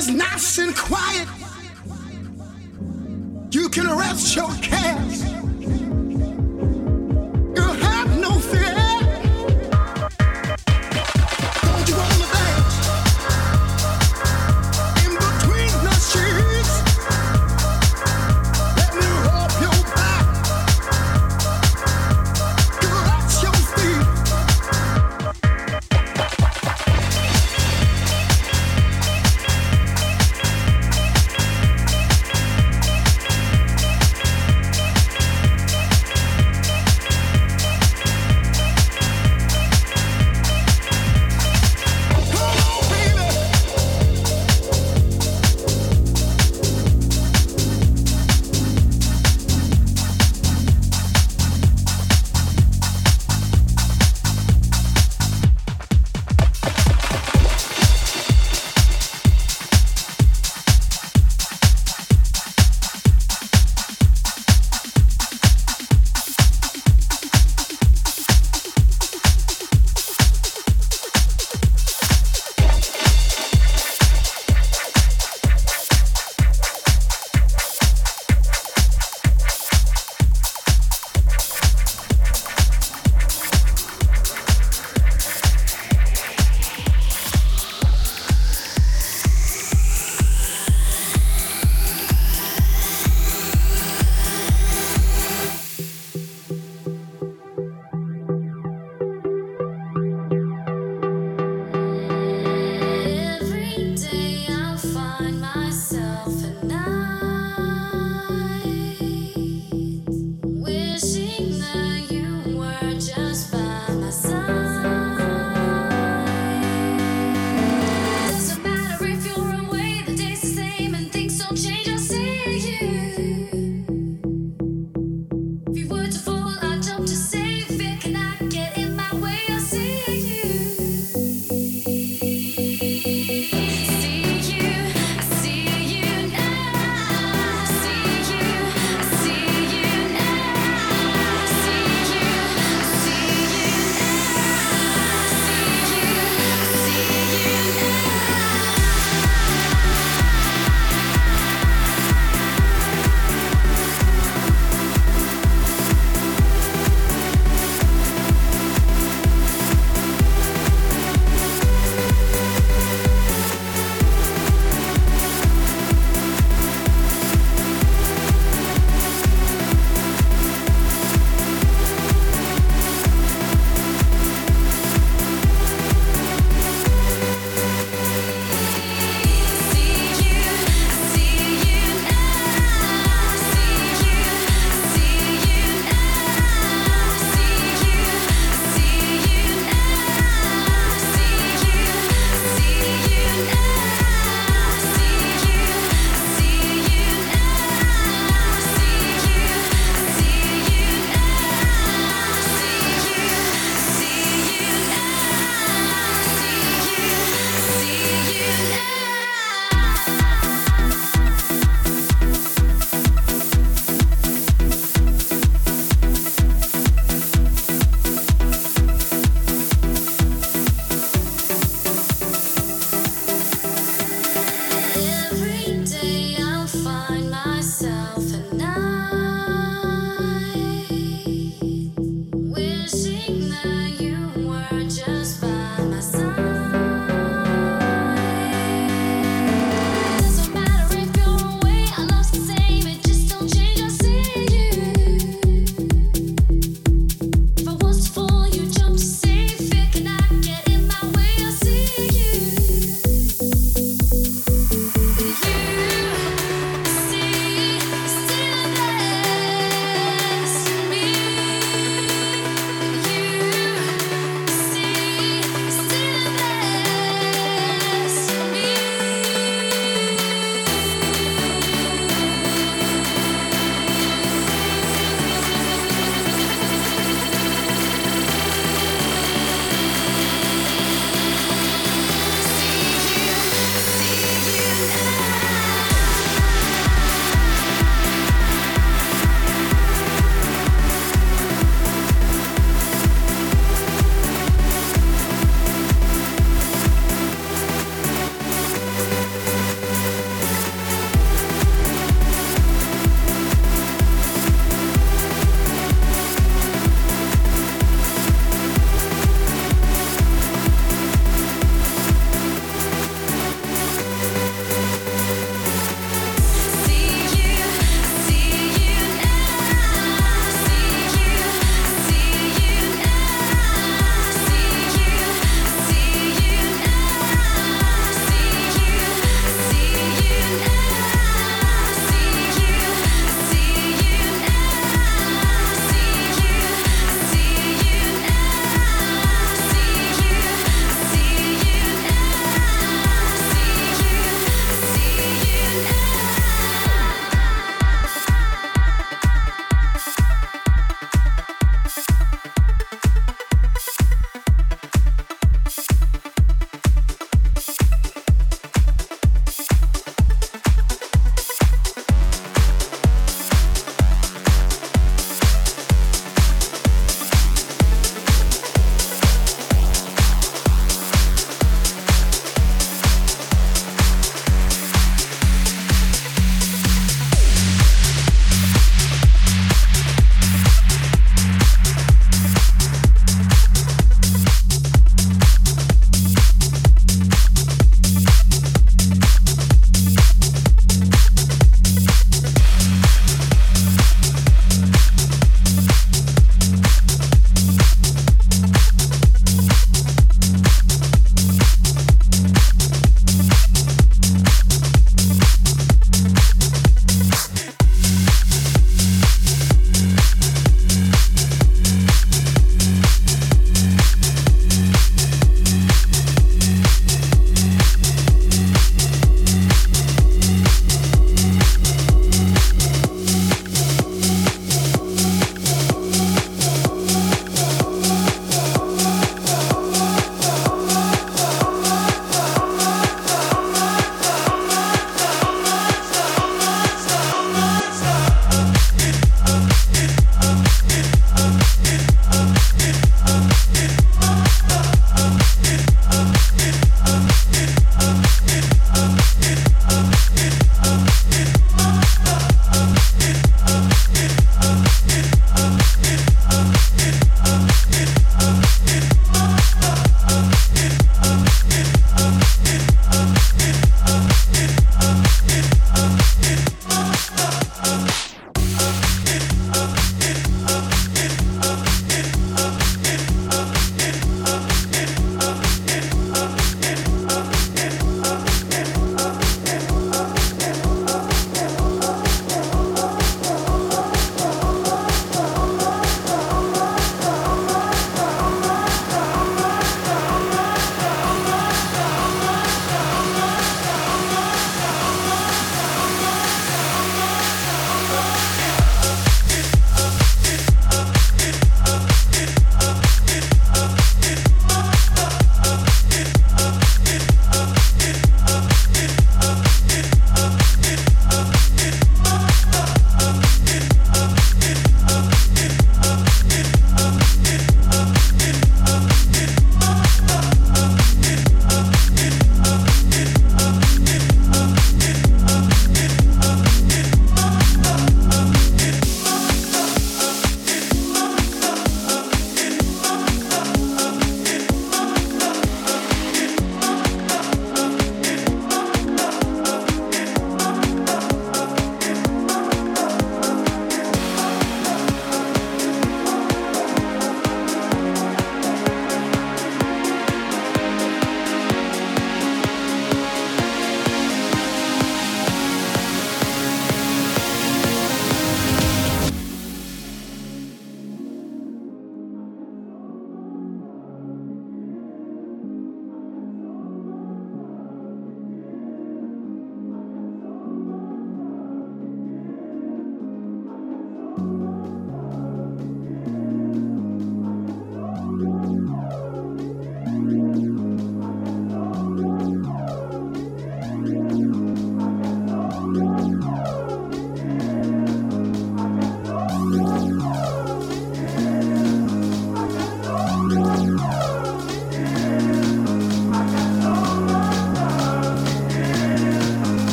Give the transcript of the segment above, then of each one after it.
It's nice and quiet. You can rest your cares.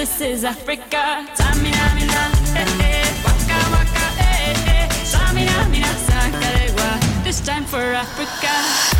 This is Africa. Samina, mina, eh, eh. Waka, waka, eh, eh. Samina, mina, sakarewa. This time for Africa.